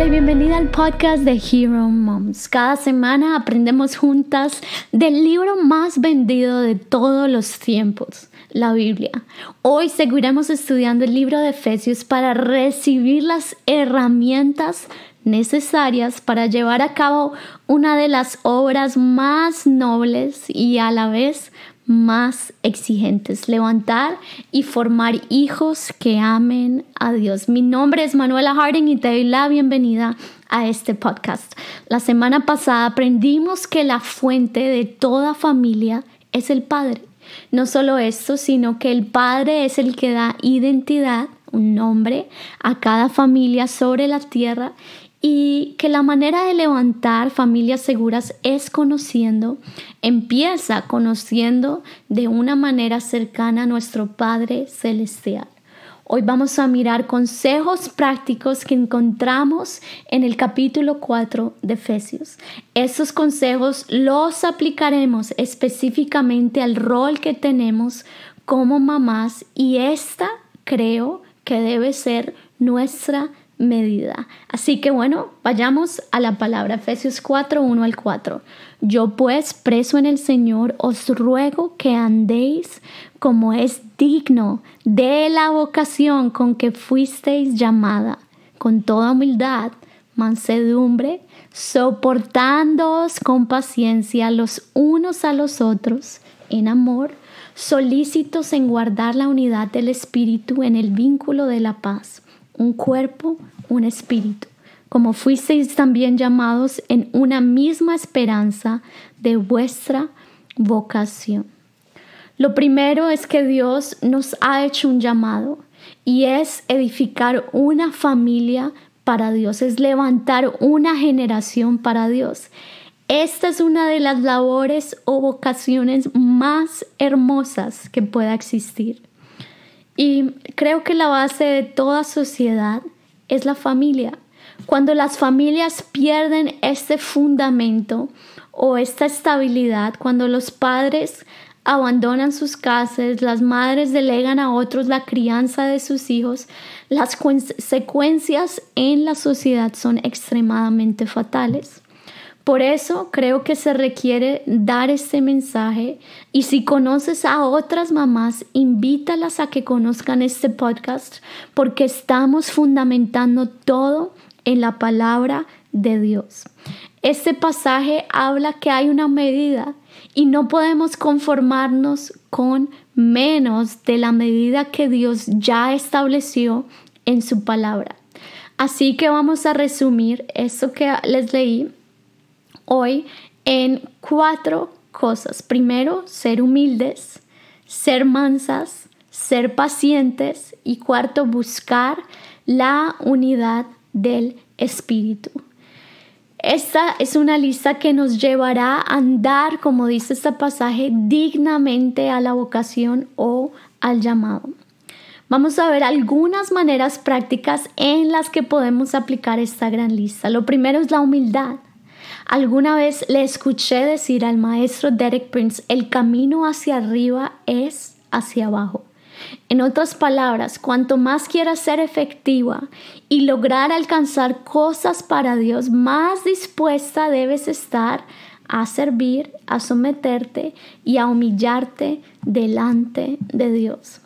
Hola y bienvenida al podcast de Hero Moms. Cada semana aprendemos juntas del libro más vendido de todos los tiempos, la Biblia. Hoy seguiremos estudiando el libro de Efesios para recibir las herramientas necesarias para llevar a cabo una de las obras más nobles y a la vez más exigentes, levantar y formar hijos que amen a Dios. Mi nombre es Manuela Harding y te doy la bienvenida a este podcast. La semana pasada aprendimos que la fuente de toda familia es el Padre. No solo esto, sino que el Padre es el que da identidad, un nombre, a cada familia sobre la tierra y que la manera de levantar familias seguras es conociendo, empieza conociendo de una manera cercana a nuestro Padre Celestial. Hoy vamos a mirar consejos prácticos que encontramos en el capítulo 4 de Efesios. Esos consejos los aplicaremos específicamente al rol que tenemos como mamás y esta creo que debe ser nuestra medida. Así que bueno, vayamos a la palabra Efesios 4, 1 al 4. Yo pues, preso en el Señor, os ruego que andéis como es digno de la vocación con que fuisteis llamada, con toda humildad, mansedumbre, soportándoos con paciencia los unos a los otros, en amor, solícitos en guardar la unidad del Espíritu en el vínculo de la paz un cuerpo, un espíritu, como fuisteis también llamados en una misma esperanza de vuestra vocación. Lo primero es que Dios nos ha hecho un llamado y es edificar una familia para Dios, es levantar una generación para Dios. Esta es una de las labores o vocaciones más hermosas que pueda existir. Y creo que la base de toda sociedad es la familia. Cuando las familias pierden este fundamento o esta estabilidad, cuando los padres abandonan sus casas, las madres delegan a otros la crianza de sus hijos, las consecuencias en la sociedad son extremadamente fatales. Por eso creo que se requiere dar este mensaje y si conoces a otras mamás, invítalas a que conozcan este podcast porque estamos fundamentando todo en la palabra de Dios. Este pasaje habla que hay una medida y no podemos conformarnos con menos de la medida que Dios ya estableció en su palabra. Así que vamos a resumir esto que les leí hoy en cuatro cosas. Primero, ser humildes, ser mansas, ser pacientes y cuarto, buscar la unidad del Espíritu. Esta es una lista que nos llevará a andar, como dice este pasaje, dignamente a la vocación o al llamado. Vamos a ver algunas maneras prácticas en las que podemos aplicar esta gran lista. Lo primero es la humildad. Alguna vez le escuché decir al maestro Derek Prince, el camino hacia arriba es hacia abajo. En otras palabras, cuanto más quieras ser efectiva y lograr alcanzar cosas para Dios, más dispuesta debes estar a servir, a someterte y a humillarte delante de Dios.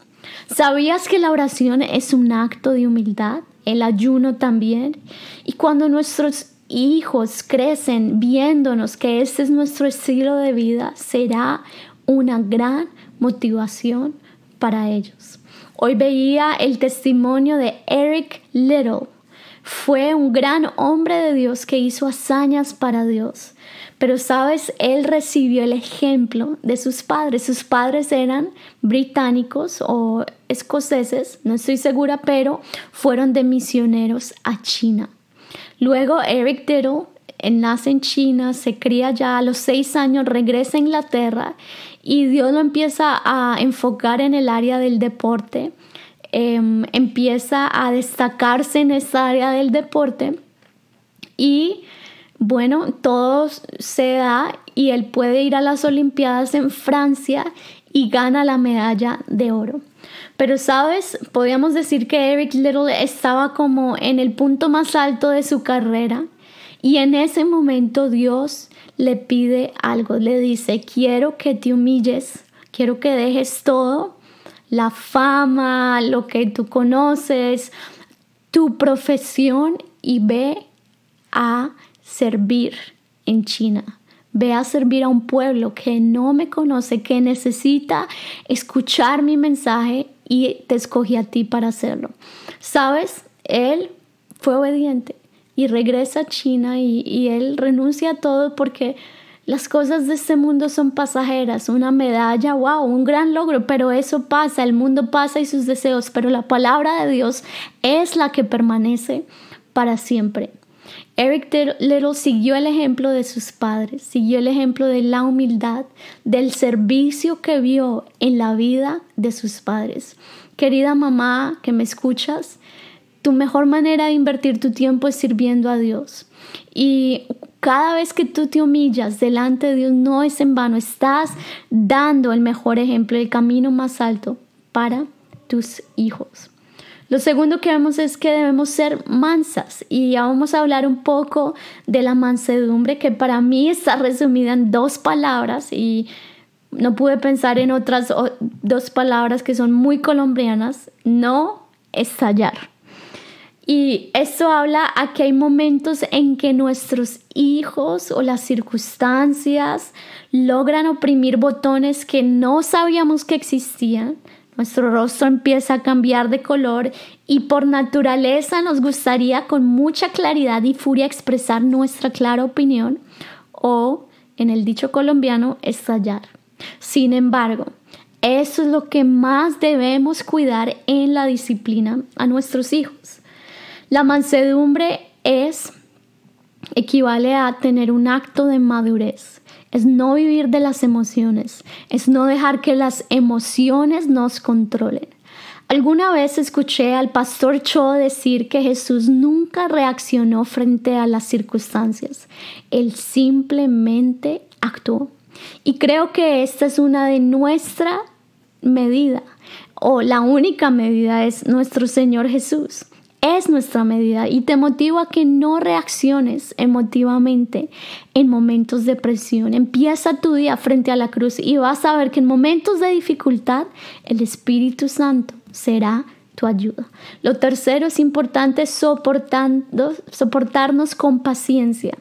¿Sabías que la oración es un acto de humildad? El ayuno también. Y cuando nuestros hijos crecen viéndonos que este es nuestro estilo de vida, será una gran motivación para ellos. Hoy veía el testimonio de Eric Little. Fue un gran hombre de Dios que hizo hazañas para Dios. Pero sabes, él recibió el ejemplo de sus padres. Sus padres eran británicos o escoceses, no estoy segura, pero fueron de misioneros a China. Luego Eric Diddle nace en China, se cría ya a los seis años, regresa a Inglaterra y Dios lo empieza a enfocar en el área del deporte, em, empieza a destacarse en esa área del deporte y bueno, todo se da y él puede ir a las Olimpiadas en Francia y gana la medalla de oro. Pero sabes, podríamos decir que Eric Little estaba como en el punto más alto de su carrera y en ese momento Dios le pide algo, le dice, quiero que te humilles, quiero que dejes todo, la fama, lo que tú conoces, tu profesión y ve a servir en China. Ve a servir a un pueblo que no me conoce, que necesita escuchar mi mensaje y te escogí a ti para hacerlo. ¿Sabes? Él fue obediente y regresa a China y, y él renuncia a todo porque las cosas de este mundo son pasajeras, una medalla, wow, un gran logro, pero eso pasa, el mundo pasa y sus deseos, pero la palabra de Dios es la que permanece para siempre. Eric Little siguió el ejemplo de sus padres, siguió el ejemplo de la humildad, del servicio que vio en la vida de sus padres. Querida mamá que me escuchas, tu mejor manera de invertir tu tiempo es sirviendo a Dios. Y cada vez que tú te humillas delante de Dios no es en vano, estás dando el mejor ejemplo, el camino más alto para tus hijos. Lo segundo que vemos es que debemos ser mansas y ya vamos a hablar un poco de la mansedumbre que para mí está resumida en dos palabras y no pude pensar en otras dos palabras que son muy colombianas, no estallar. Y esto habla a que hay momentos en que nuestros hijos o las circunstancias logran oprimir botones que no sabíamos que existían nuestro rostro empieza a cambiar de color y por naturaleza nos gustaría con mucha claridad y furia expresar nuestra clara opinión o, en el dicho colombiano, estallar. Sin embargo, eso es lo que más debemos cuidar en la disciplina a nuestros hijos. La mansedumbre es equivale a tener un acto de madurez es no vivir de las emociones, es no dejar que las emociones nos controlen. Alguna vez escuché al pastor Cho decir que Jesús nunca reaccionó frente a las circunstancias, él simplemente actuó. Y creo que esta es una de nuestra medida, o la única medida es nuestro Señor Jesús es nuestra medida y te motivo a que no reacciones emotivamente en momentos de presión. Empieza tu día frente a la cruz y vas a ver que en momentos de dificultad el Espíritu Santo será tu ayuda. Lo tercero es importante soportando, soportarnos con paciencia.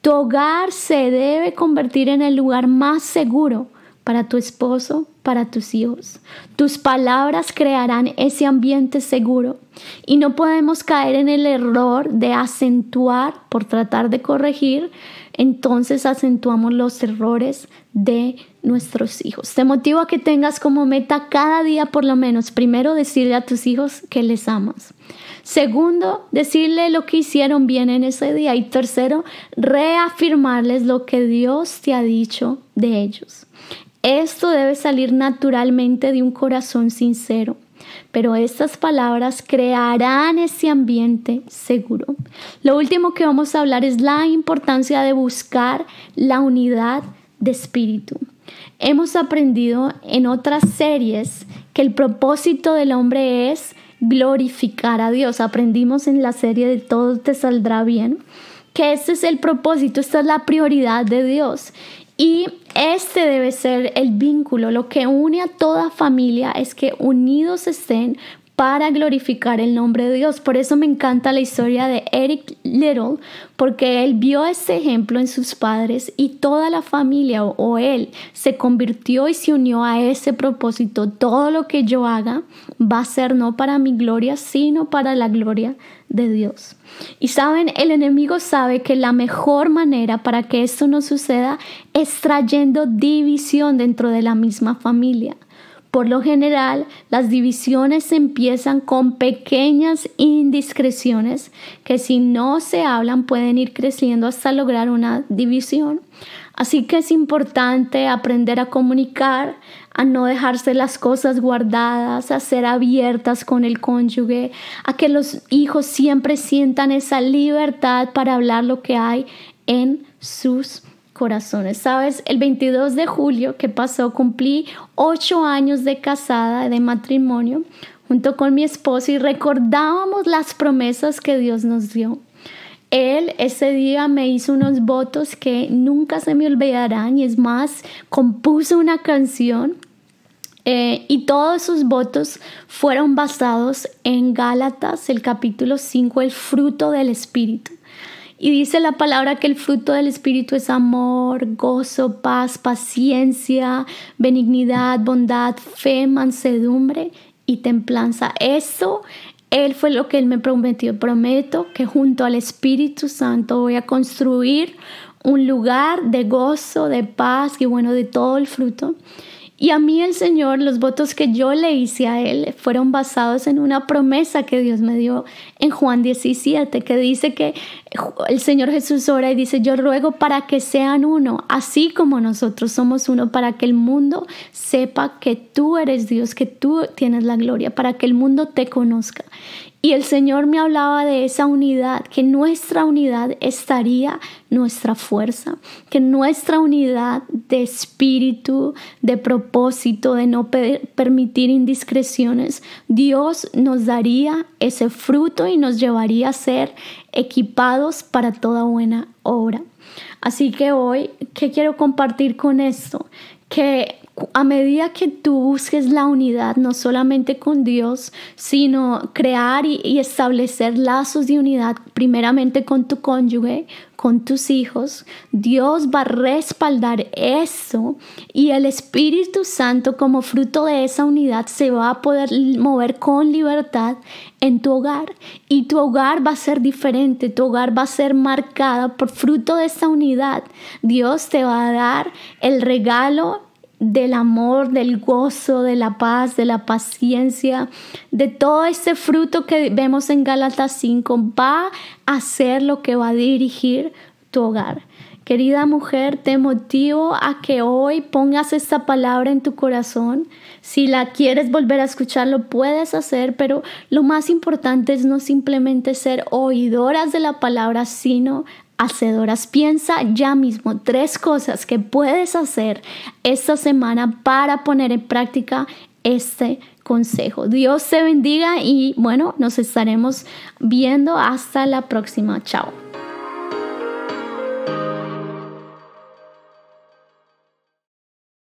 Tu hogar se debe convertir en el lugar más seguro para tu esposo, para tus hijos. Tus palabras crearán ese ambiente seguro y no podemos caer en el error de acentuar por tratar de corregir, entonces acentuamos los errores de nuestros hijos. Te motivo a que tengas como meta cada día por lo menos, primero decirle a tus hijos que les amas. Segundo, decirle lo que hicieron bien en ese día. Y tercero, reafirmarles lo que Dios te ha dicho de ellos. Esto debe salir naturalmente de un corazón sincero, pero estas palabras crearán ese ambiente seguro. Lo último que vamos a hablar es la importancia de buscar la unidad de espíritu. Hemos aprendido en otras series que el propósito del hombre es glorificar a Dios. Aprendimos en la serie de Todo te saldrá bien que este es el propósito, esta es la prioridad de Dios. Y este debe ser el vínculo. Lo que une a toda familia es que unidos estén para glorificar el nombre de Dios. Por eso me encanta la historia de Eric Little, porque él vio ese ejemplo en sus padres y toda la familia o, él se convirtió y se unió a ese propósito. Todo lo que yo haga va a ser no para mi gloria, sino para la gloria de Dios. Y saben, el enemigo sabe que la mejor manera para que esto no suceda es trayendo división dentro de la misma familia. Por lo general, las divisiones empiezan con pequeñas indiscreciones que si no se hablan pueden ir creciendo hasta lograr una división. Así que es importante aprender a comunicar, a no dejarse las cosas guardadas, a ser abiertas con el cónyuge, a que los hijos siempre sientan esa libertad para hablar lo que hay en sus corazones. Sabes, el 22 de julio que pasó cumplí ocho años de casada, de matrimonio, junto con mi esposo y recordábamos las promesas que Dios nos dio. Él ese día me hizo unos votos que nunca se me olvidarán y es más, compuso una canción eh, y todos sus votos fueron basados en Gálatas, el capítulo 5, el fruto del Espíritu. Y dice la palabra que el fruto del Espíritu es amor, gozo, paz, paciencia, benignidad, bondad, fe, mansedumbre y templanza. Eso, Él fue lo que Él me prometió. Prometo que junto al Espíritu Santo voy a construir un lugar de gozo, de paz y bueno, de todo el fruto. Y a mí el Señor, los votos que yo le hice a Él fueron basados en una promesa que Dios me dio en Juan 17, que dice que el Señor Jesús ora y dice, yo ruego para que sean uno, así como nosotros somos uno, para que el mundo sepa que tú eres Dios, que tú tienes la gloria, para que el mundo te conozca. Y el Señor me hablaba de esa unidad, que nuestra unidad estaría nuestra fuerza, que nuestra unidad de espíritu, de propósito, de no permitir indiscreciones, Dios nos daría ese fruto y nos llevaría a ser equipados para toda buena obra. Así que hoy, ¿qué quiero compartir con esto? Que a medida que tú busques la unidad, no solamente con Dios, sino crear y, establecer lazos de unidad, primeramente con tu cónyuge, con tus hijos, Dios va a respaldar eso y el Espíritu Santo como fruto de esa unidad se va a poder mover con libertad en tu hogar y tu hogar va a ser diferente, tu hogar va a ser marcada por fruto de esa unidad. Dios te va a dar el regalo del amor, del gozo, de la paz, de la paciencia, de todo ese fruto que vemos en Gálatas 5, va a ser lo que va a dirigir tu hogar. Querida mujer, te motivo a que hoy pongas esta palabra en tu corazón. Si la quieres volver a escuchar, lo puedes hacer, pero lo más importante es no simplemente ser oidoras de la palabra, sino hacedoras. Piensa ya mismo tres cosas que puedes hacer esta semana para poner en práctica este consejo. Dios te bendiga y bueno, nos estaremos viendo hasta la próxima. Chao.